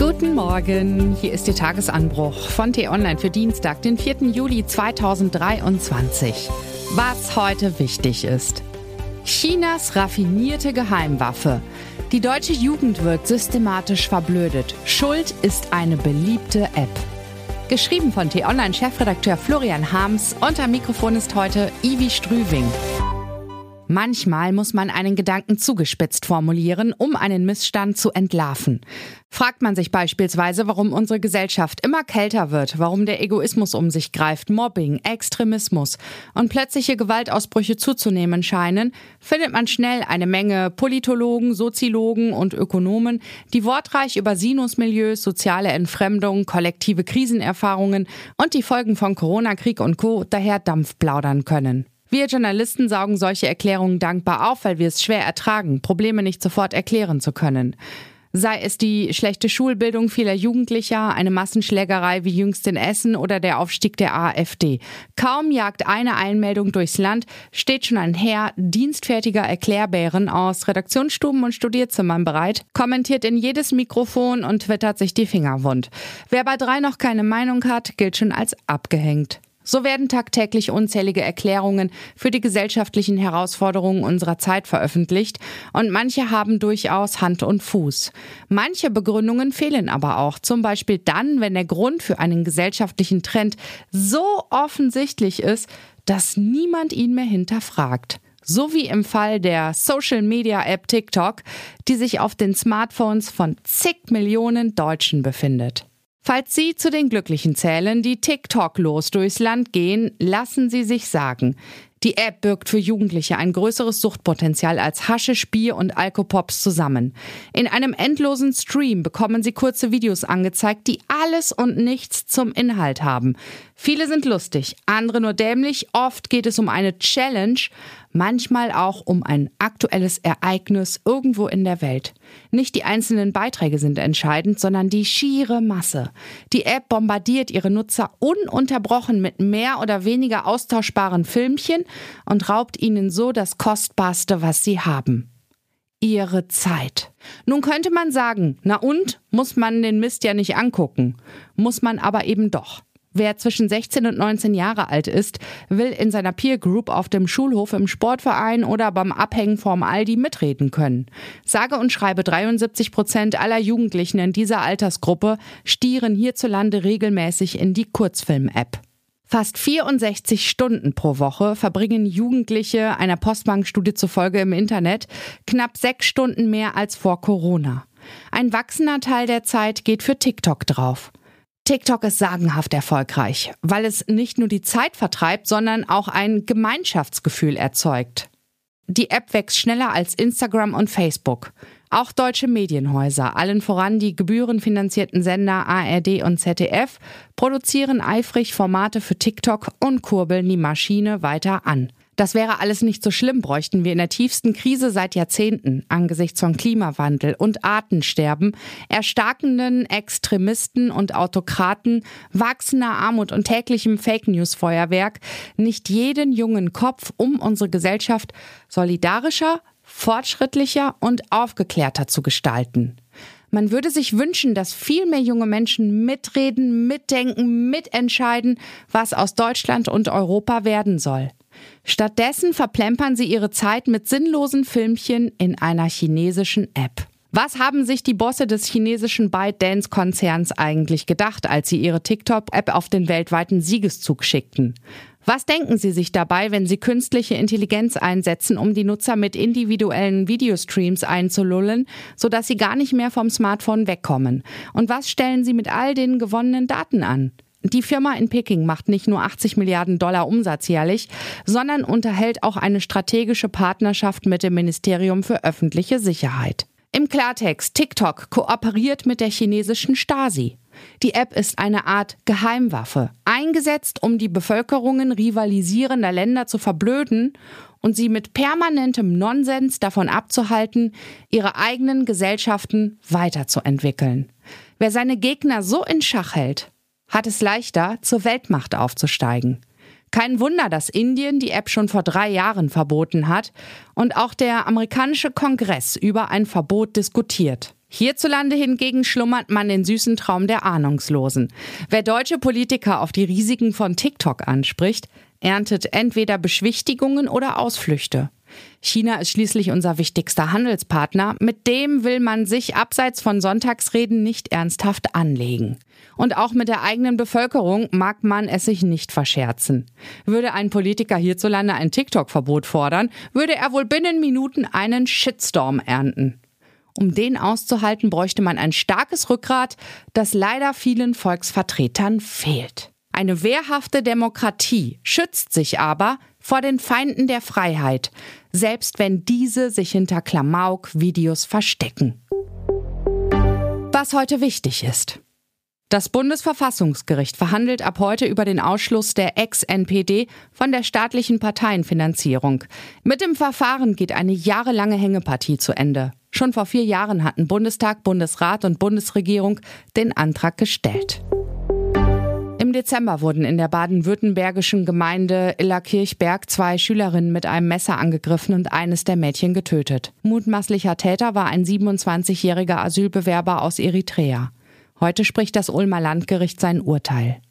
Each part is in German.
Guten Morgen, hier ist Ihr Tagesanbruch von T-Online für Dienstag, den 4. Juli 2023. Was heute wichtig ist. Chinas raffinierte Geheimwaffe. Die deutsche Jugend wird systematisch verblödet. Schuld ist eine beliebte App. Geschrieben von T-Online-Chefredakteur Florian Harms am Mikrofon ist heute Ivi Strüving. Manchmal muss man einen Gedanken zugespitzt formulieren, um einen Missstand zu entlarven. Fragt man sich beispielsweise, warum unsere Gesellschaft immer kälter wird, warum der Egoismus um sich greift, Mobbing, Extremismus und plötzliche Gewaltausbrüche zuzunehmen scheinen, findet man schnell eine Menge Politologen, Soziologen und Ökonomen, die wortreich über Sinusmilieus, soziale Entfremdung, kollektive Krisenerfahrungen und die Folgen von Corona, Krieg und Co. daher Dampf plaudern können. Wir Journalisten saugen solche Erklärungen dankbar auf, weil wir es schwer ertragen, Probleme nicht sofort erklären zu können. Sei es die schlechte Schulbildung vieler Jugendlicher, eine Massenschlägerei wie jüngst in Essen oder der Aufstieg der AfD. Kaum jagt eine Einmeldung durchs Land, steht schon ein Heer dienstfertiger Erklärbären aus Redaktionsstuben und Studierzimmern bereit, kommentiert in jedes Mikrofon und twittert sich die Finger wund. Wer bei drei noch keine Meinung hat, gilt schon als abgehängt. So werden tagtäglich unzählige Erklärungen für die gesellschaftlichen Herausforderungen unserer Zeit veröffentlicht und manche haben durchaus Hand und Fuß. Manche Begründungen fehlen aber auch, zum Beispiel dann, wenn der Grund für einen gesellschaftlichen Trend so offensichtlich ist, dass niemand ihn mehr hinterfragt. So wie im Fall der Social Media App TikTok, die sich auf den Smartphones von zig Millionen Deutschen befindet. Falls Sie zu den Glücklichen zählen, die TikTok-los durchs Land gehen, lassen Sie sich sagen, die App birgt für Jugendliche ein größeres Suchtpotenzial als Haschisch, Bier und Alkopops zusammen. In einem endlosen Stream bekommen Sie kurze Videos angezeigt, die alles und nichts zum Inhalt haben. Viele sind lustig, andere nur dämlich, oft geht es um eine Challenge, manchmal auch um ein aktuelles Ereignis irgendwo in der Welt. Nicht die einzelnen Beiträge sind entscheidend, sondern die schiere Masse. Die App bombardiert ihre Nutzer ununterbrochen mit mehr oder weniger austauschbaren Filmchen und raubt ihnen so das Kostbarste, was sie haben. Ihre Zeit. Nun könnte man sagen, na und, muss man den Mist ja nicht angucken. Muss man aber eben doch. Wer zwischen 16 und 19 Jahre alt ist, will in seiner Peer Group auf dem Schulhof, im Sportverein oder beim Abhängen vorm Aldi mitreden können. Sage und schreibe 73 Prozent aller Jugendlichen in dieser Altersgruppe stieren hierzulande regelmäßig in die Kurzfilm-App. Fast 64 Stunden pro Woche verbringen Jugendliche einer Postbankstudie zufolge im Internet, knapp sechs Stunden mehr als vor Corona. Ein wachsender Teil der Zeit geht für TikTok drauf. TikTok ist sagenhaft erfolgreich, weil es nicht nur die Zeit vertreibt, sondern auch ein Gemeinschaftsgefühl erzeugt. Die App wächst schneller als Instagram und Facebook. Auch deutsche Medienhäuser, allen voran die gebührenfinanzierten Sender ARD und ZDF, produzieren eifrig Formate für TikTok und kurbeln die Maschine weiter an. Das wäre alles nicht so schlimm, bräuchten wir in der tiefsten Krise seit Jahrzehnten angesichts von Klimawandel und Artensterben, erstarkenden Extremisten und Autokraten, wachsender Armut und täglichem Fake News Feuerwerk nicht jeden jungen Kopf, um unsere Gesellschaft solidarischer, fortschrittlicher und aufgeklärter zu gestalten. Man würde sich wünschen, dass viel mehr junge Menschen mitreden, mitdenken, mitentscheiden, was aus Deutschland und Europa werden soll. Stattdessen verplempern sie ihre Zeit mit sinnlosen Filmchen in einer chinesischen App. Was haben sich die Bosse des chinesischen ByteDance-Konzerns eigentlich gedacht, als sie ihre TikTok-App auf den weltweiten Siegeszug schickten? Was denken Sie sich dabei, wenn Sie künstliche Intelligenz einsetzen, um die Nutzer mit individuellen Videostreams einzulullen, sodass sie gar nicht mehr vom Smartphone wegkommen? Und was stellen Sie mit all den gewonnenen Daten an? Die Firma in Peking macht nicht nur 80 Milliarden Dollar Umsatz jährlich, sondern unterhält auch eine strategische Partnerschaft mit dem Ministerium für öffentliche Sicherheit. Im Klartext, TikTok kooperiert mit der chinesischen Stasi. Die App ist eine Art Geheimwaffe, eingesetzt, um die Bevölkerungen rivalisierender Länder zu verblöden und sie mit permanentem Nonsens davon abzuhalten, ihre eigenen Gesellschaften weiterzuentwickeln. Wer seine Gegner so in Schach hält, hat es leichter, zur Weltmacht aufzusteigen. Kein Wunder, dass Indien die App schon vor drei Jahren verboten hat und auch der amerikanische Kongress über ein Verbot diskutiert. Hierzulande hingegen schlummert man den süßen Traum der Ahnungslosen. Wer deutsche Politiker auf die Risiken von TikTok anspricht, erntet entweder Beschwichtigungen oder Ausflüchte. China ist schließlich unser wichtigster Handelspartner, mit dem will man sich abseits von Sonntagsreden nicht ernsthaft anlegen. Und auch mit der eigenen Bevölkerung mag man es sich nicht verscherzen. Würde ein Politiker hierzulande ein TikTok-Verbot fordern, würde er wohl binnen Minuten einen Shitstorm ernten. Um den auszuhalten, bräuchte man ein starkes Rückgrat, das leider vielen Volksvertretern fehlt. Eine wehrhafte Demokratie schützt sich aber vor den Feinden der Freiheit, selbst wenn diese sich hinter Klamauk-Videos verstecken. Was heute wichtig ist. Das Bundesverfassungsgericht verhandelt ab heute über den Ausschluss der Ex-NPD von der staatlichen Parteienfinanzierung. Mit dem Verfahren geht eine jahrelange Hängepartie zu Ende. Schon vor vier Jahren hatten Bundestag, Bundesrat und Bundesregierung den Antrag gestellt. Im Dezember wurden in der baden-württembergischen Gemeinde Illerkirchberg zwei Schülerinnen mit einem Messer angegriffen und eines der Mädchen getötet. Mutmaßlicher Täter war ein 27-jähriger Asylbewerber aus Eritrea. Heute spricht das Ulmer Landgericht sein Urteil.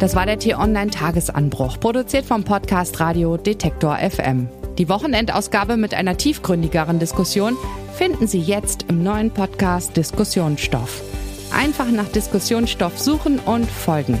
Das war der T-Online-Tagesanbruch, produziert vom Podcast Radio Detektor FM. Die Wochenendausgabe mit einer tiefgründigeren Diskussion finden Sie jetzt im neuen Podcast Diskussionsstoff. Einfach nach Diskussionsstoff suchen und folgen.